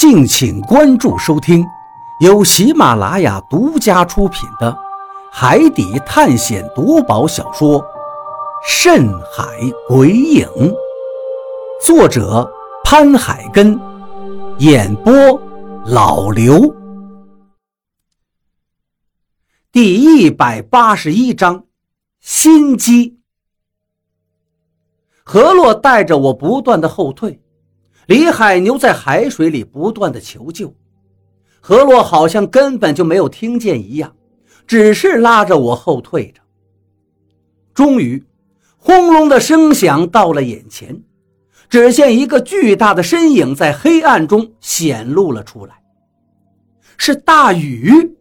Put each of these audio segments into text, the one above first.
敬请关注收听，由喜马拉雅独家出品的《海底探险夺宝小说》《深海鬼影》，作者潘海根，演播老刘。第一百八十一章，心机。何洛带着我不断的后退。李海牛在海水里不断的求救，何洛好像根本就没有听见一样，只是拉着我后退着。终于，轰隆的声响到了眼前，只见一个巨大的身影在黑暗中显露了出来，是大禹，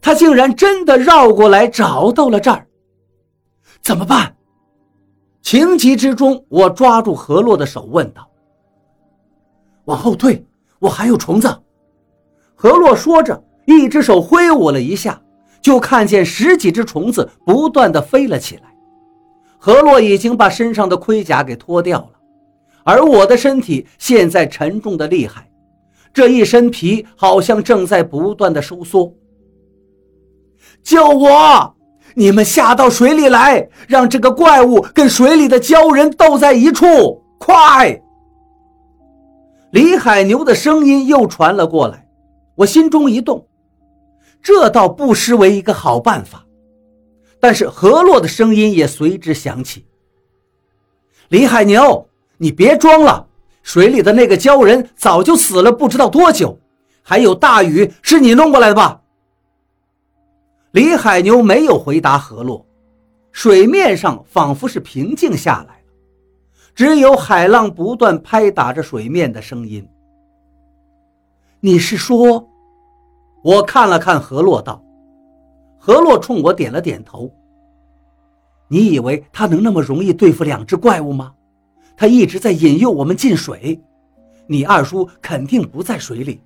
他竟然真的绕过来找到了这儿，怎么办？情急之中，我抓住何洛的手问道。往后退，我还有虫子。何洛说着，一只手挥舞了一下，就看见十几只虫子不断的飞了起来。何洛已经把身上的盔甲给脱掉了，而我的身体现在沉重的厉害，这一身皮好像正在不断的收缩。救我！你们下到水里来，让这个怪物跟水里的鲛人斗在一处，快！李海牛的声音又传了过来，我心中一动，这倒不失为一个好办法。但是何洛的声音也随之响起：“李海牛，你别装了，水里的那个鲛人早就死了，不知道多久。还有大雨，是你弄过来的吧？”李海牛没有回答何洛，水面上仿佛是平静下来。只有海浪不断拍打着水面的声音。你是说？我看了看何洛，道：“何洛冲我点了点头。你以为他能那么容易对付两只怪物吗？他一直在引诱我们进水。你二叔肯定不在水里。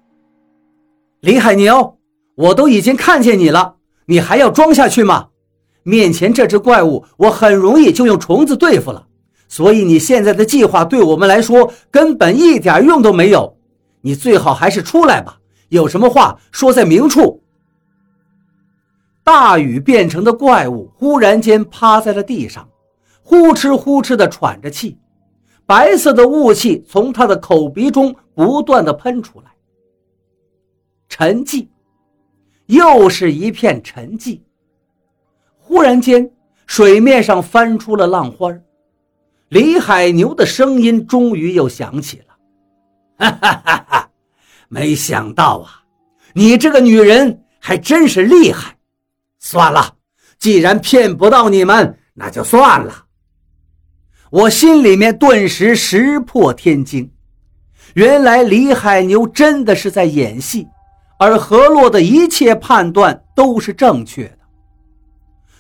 李海牛，我都已经看见你了，你还要装下去吗？面前这只怪物，我很容易就用虫子对付了。”所以你现在的计划对我们来说根本一点用都没有，你最好还是出来吧。有什么话说在明处。大雨变成的怪物忽然间趴在了地上，呼哧呼哧地喘着气，白色的雾气从他的口鼻中不断地喷出来。沉寂，又是一片沉寂。忽然间，水面上翻出了浪花。李海牛的声音终于又响起了，哈哈哈哈！没想到啊，你这个女人还真是厉害。算了，既然骗不到你们，那就算了。我心里面顿时石破天惊，原来李海牛真的是在演戏，而何洛的一切判断都是正确的。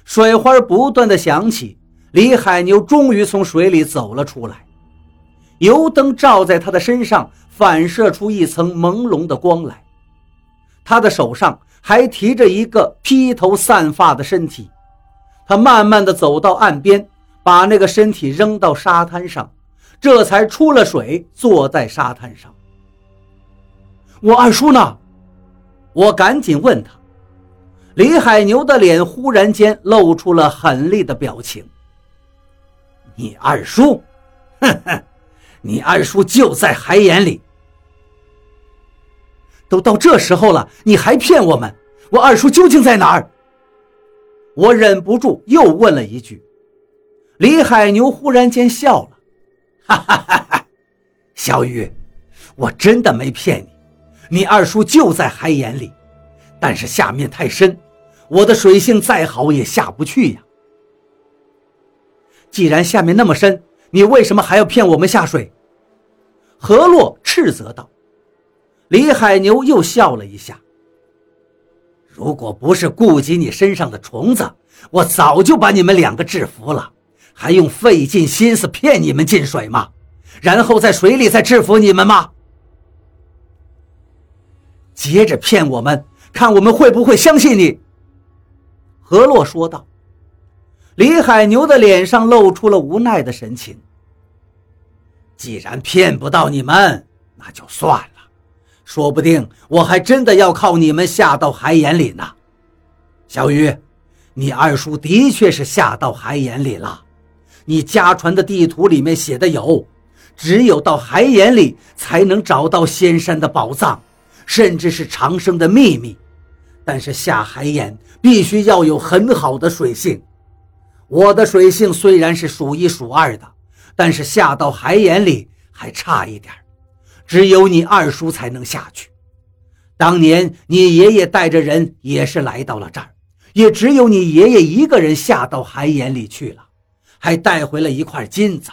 水花不断的响起。李海牛终于从水里走了出来，油灯照在他的身上，反射出一层朦胧的光来。他的手上还提着一个披头散发的身体，他慢慢的走到岸边，把那个身体扔到沙滩上，这才出了水，坐在沙滩上。我二叔呢？我赶紧问他。李海牛的脸忽然间露出了狠厉的表情。你二叔，哼哼，你二叔就在海眼里。都到这时候了，你还骗我们？我二叔究竟在哪儿？我忍不住又问了一句。李海牛忽然间笑了，哈哈哈哈！小雨，我真的没骗你，你二叔就在海眼里，但是下面太深，我的水性再好也下不去呀。既然下面那么深，你为什么还要骗我们下水？何洛斥责道。李海牛又笑了一下。如果不是顾及你身上的虫子，我早就把你们两个制服了，还用费尽心思骗你们进水吗？然后在水里再制服你们吗？接着骗我们，看我们会不会相信你。何洛说道。李海牛的脸上露出了无奈的神情。既然骗不到你们，那就算了。说不定我还真的要靠你们下到海眼里呢。小鱼，你二叔的确是下到海眼里了。你家传的地图里面写的有，只有到海眼里才能找到仙山的宝藏，甚至是长生的秘密。但是下海眼必须要有很好的水性。我的水性虽然是数一数二的，但是下到海眼里还差一点只有你二叔才能下去。当年你爷爷带着人也是来到了这儿，也只有你爷爷一个人下到海眼里去了。还带回了一块金子，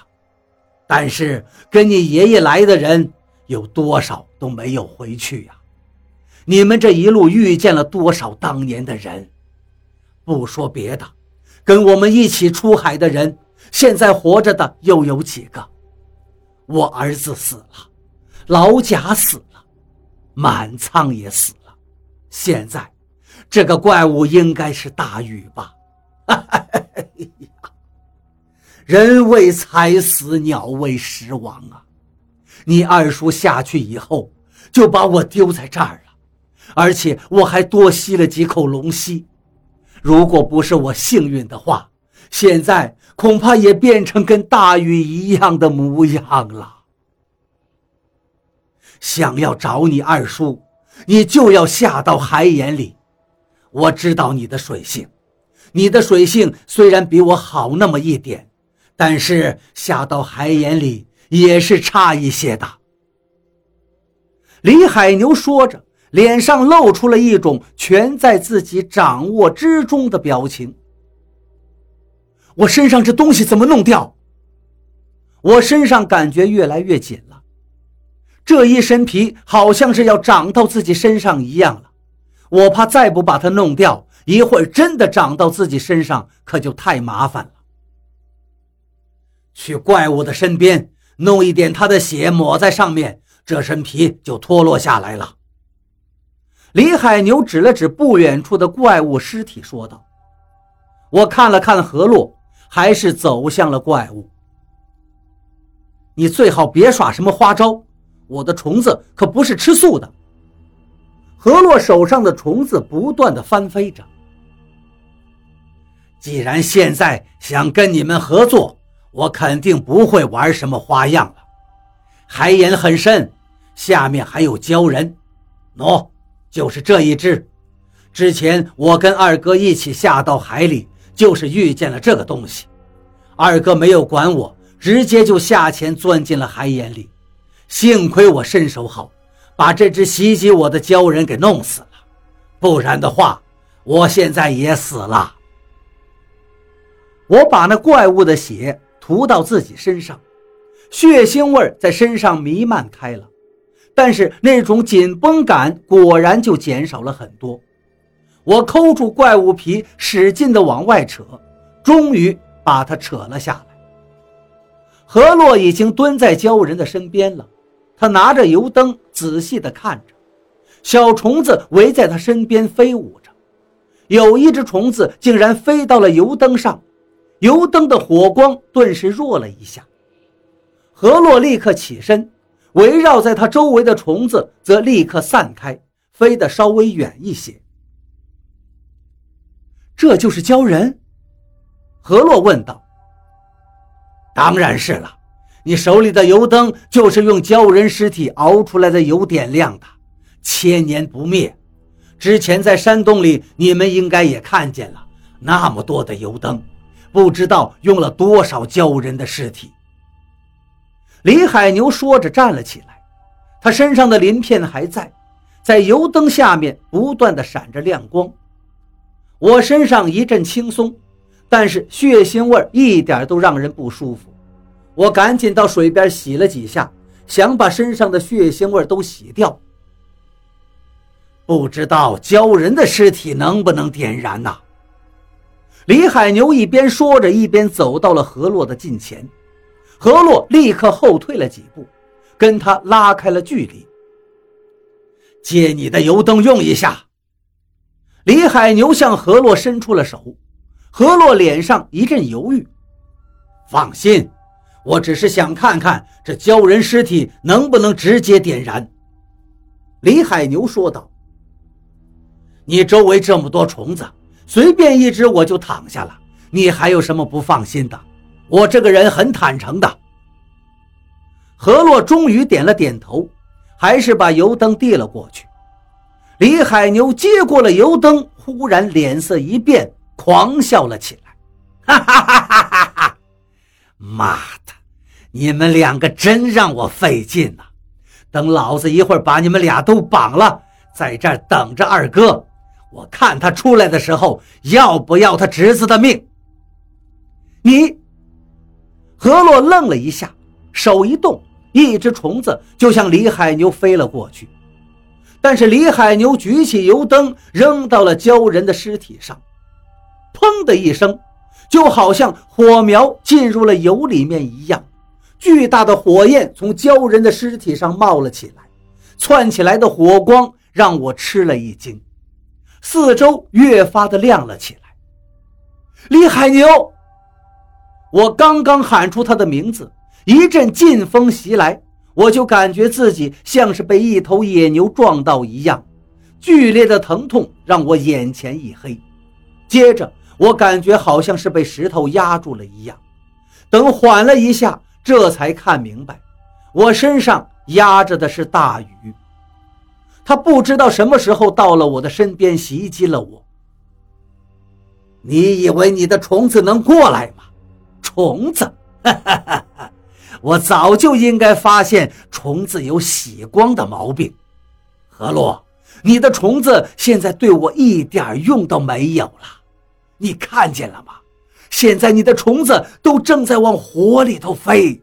但是跟你爷爷来的人有多少都没有回去呀？你们这一路遇见了多少当年的人？不说别的，跟我们一起出海的人，现在活着的又有几个？我儿子死了，老贾死了，满仓也死了，现在这个怪物应该是大禹吧？哈哈。人为财死，鸟为食亡啊！你二叔下去以后，就把我丢在这儿了，而且我还多吸了几口龙息。如果不是我幸运的话，现在恐怕也变成跟大禹一样的模样了。想要找你二叔，你就要下到海眼里。我知道你的水性，你的水性虽然比我好那么一点。但是下到海眼里也是差一些的。李海牛说着，脸上露出了一种全在自己掌握之中的表情。我身上这东西怎么弄掉？我身上感觉越来越紧了，这一身皮好像是要长到自己身上一样了。我怕再不把它弄掉，一会儿真的长到自己身上，可就太麻烦了。去怪物的身边弄一点他的血抹在上面，这身皮就脱落下来了。李海牛指了指不远处的怪物尸体，说道：“我看了看何洛，还是走向了怪物。你最好别耍什么花招，我的虫子可不是吃素的。”何洛手上的虫子不断的翻飞着。既然现在想跟你们合作。我肯定不会玩什么花样了。海眼很深，下面还有鲛人。喏，就是这一只。之前我跟二哥一起下到海里，就是遇见了这个东西。二哥没有管我，直接就下潜钻进了海眼里。幸亏我身手好，把这只袭击我的鲛人给弄死了。不然的话，我现在也死了。我把那怪物的血。涂到自己身上，血腥味在身上弥漫开了，但是那种紧绷感果然就减少了很多。我抠住怪物皮，使劲地往外扯，终于把它扯了下来。何洛已经蹲在鲛人的身边了，他拿着油灯仔细地看着，小虫子围在他身边飞舞着，有一只虫子竟然飞到了油灯上。油灯的火光顿时弱了一下，何洛立刻起身，围绕在它周围的虫子则立刻散开，飞得稍微远一些。这就是鲛人？何洛问道。当然是了，你手里的油灯就是用鲛人尸体熬出来的油点亮的，千年不灭。之前在山洞里，你们应该也看见了，那么多的油灯。不知道用了多少鲛人的尸体。李海牛说着站了起来，他身上的鳞片还在，在油灯下面不断的闪着亮光。我身上一阵轻松，但是血腥味一点都让人不舒服。我赶紧到水边洗了几下，想把身上的血腥味都洗掉。不知道鲛人的尸体能不能点燃呐？李海牛一边说着，一边走到了河洛的近前。何洛立刻后退了几步，跟他拉开了距离。借你的油灯用一下。李海牛向何洛伸出了手，何洛脸上一阵犹豫。放心，我只是想看看这鲛人尸体能不能直接点燃。李海牛说道：“你周围这么多虫子，随便一只我就躺下了。你还有什么不放心的？我这个人很坦诚的。”何洛终于点了点头，还是把油灯递了过去。李海牛接过了油灯，忽然脸色一变，狂笑了起来：“哈哈哈哈哈哈！妈的，你们两个真让我费劲呐！等老子一会儿把你们俩都绑了，在这儿等着二哥，我看他出来的时候要不要他侄子的命。”你，何洛愣了一下，手一动。一只虫子就向李海牛飞了过去，但是李海牛举起油灯扔到了鲛人的尸体上，砰的一声，就好像火苗进入了油里面一样，巨大的火焰从鲛人的尸体上冒了起来，窜起来的火光让我吃了一惊，四周越发的亮了起来。李海牛，我刚刚喊出他的名字。一阵劲风袭来，我就感觉自己像是被一头野牛撞到一样，剧烈的疼痛让我眼前一黑。接着，我感觉好像是被石头压住了一样。等缓了一下，这才看明白，我身上压着的是大雨。他不知道什么时候到了我的身边，袭击了我。你以为你的虫子能过来吗？虫子，哈哈哈哈！我早就应该发现虫子有喜光的毛病，何洛，你的虫子现在对我一点用都没有了，你看见了吗？现在你的虫子都正在往火里头飞。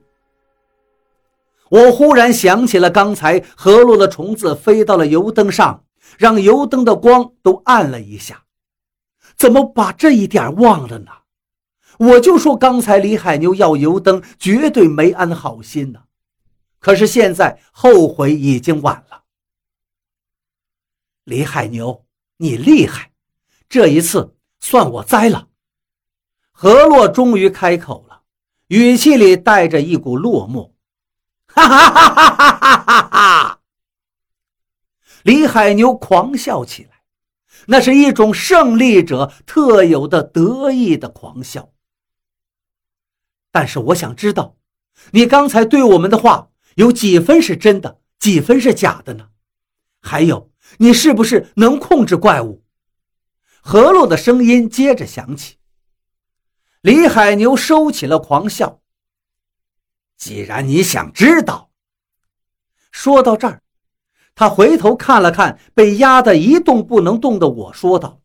我忽然想起了刚才何洛的虫子飞到了油灯上，让油灯的光都暗了一下，怎么把这一点忘了呢？我就说刚才李海牛要油灯绝对没安好心呢可是现在后悔已经晚了。李海牛你厉害这一次算我栽了。何洛终于开口了语气里带着一股落寞。哈哈哈哈哈哈哈哈！李海牛狂笑起来那是一种胜利者特有的得意的狂笑。但是我想知道，你刚才对我们的话有几分是真的，几分是假的呢？还有，你是不是能控制怪物？何洛的声音接着响起。李海牛收起了狂笑。既然你想知道，说到这儿，他回头看了看被压得一动不能动的我，说道：“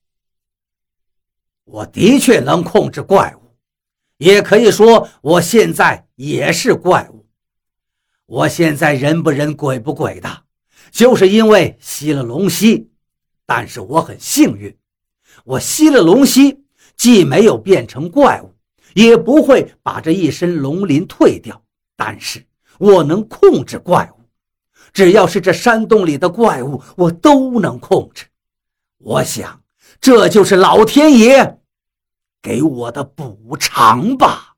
我的确能控制怪物。”也可以说，我现在也是怪物。我现在人不人鬼不鬼的，就是因为吸了龙息。但是我很幸运，我吸了龙息，既没有变成怪物，也不会把这一身龙鳞退掉。但是我能控制怪物，只要是这山洞里的怪物，我都能控制。我想，这就是老天爷。给我的补偿吧。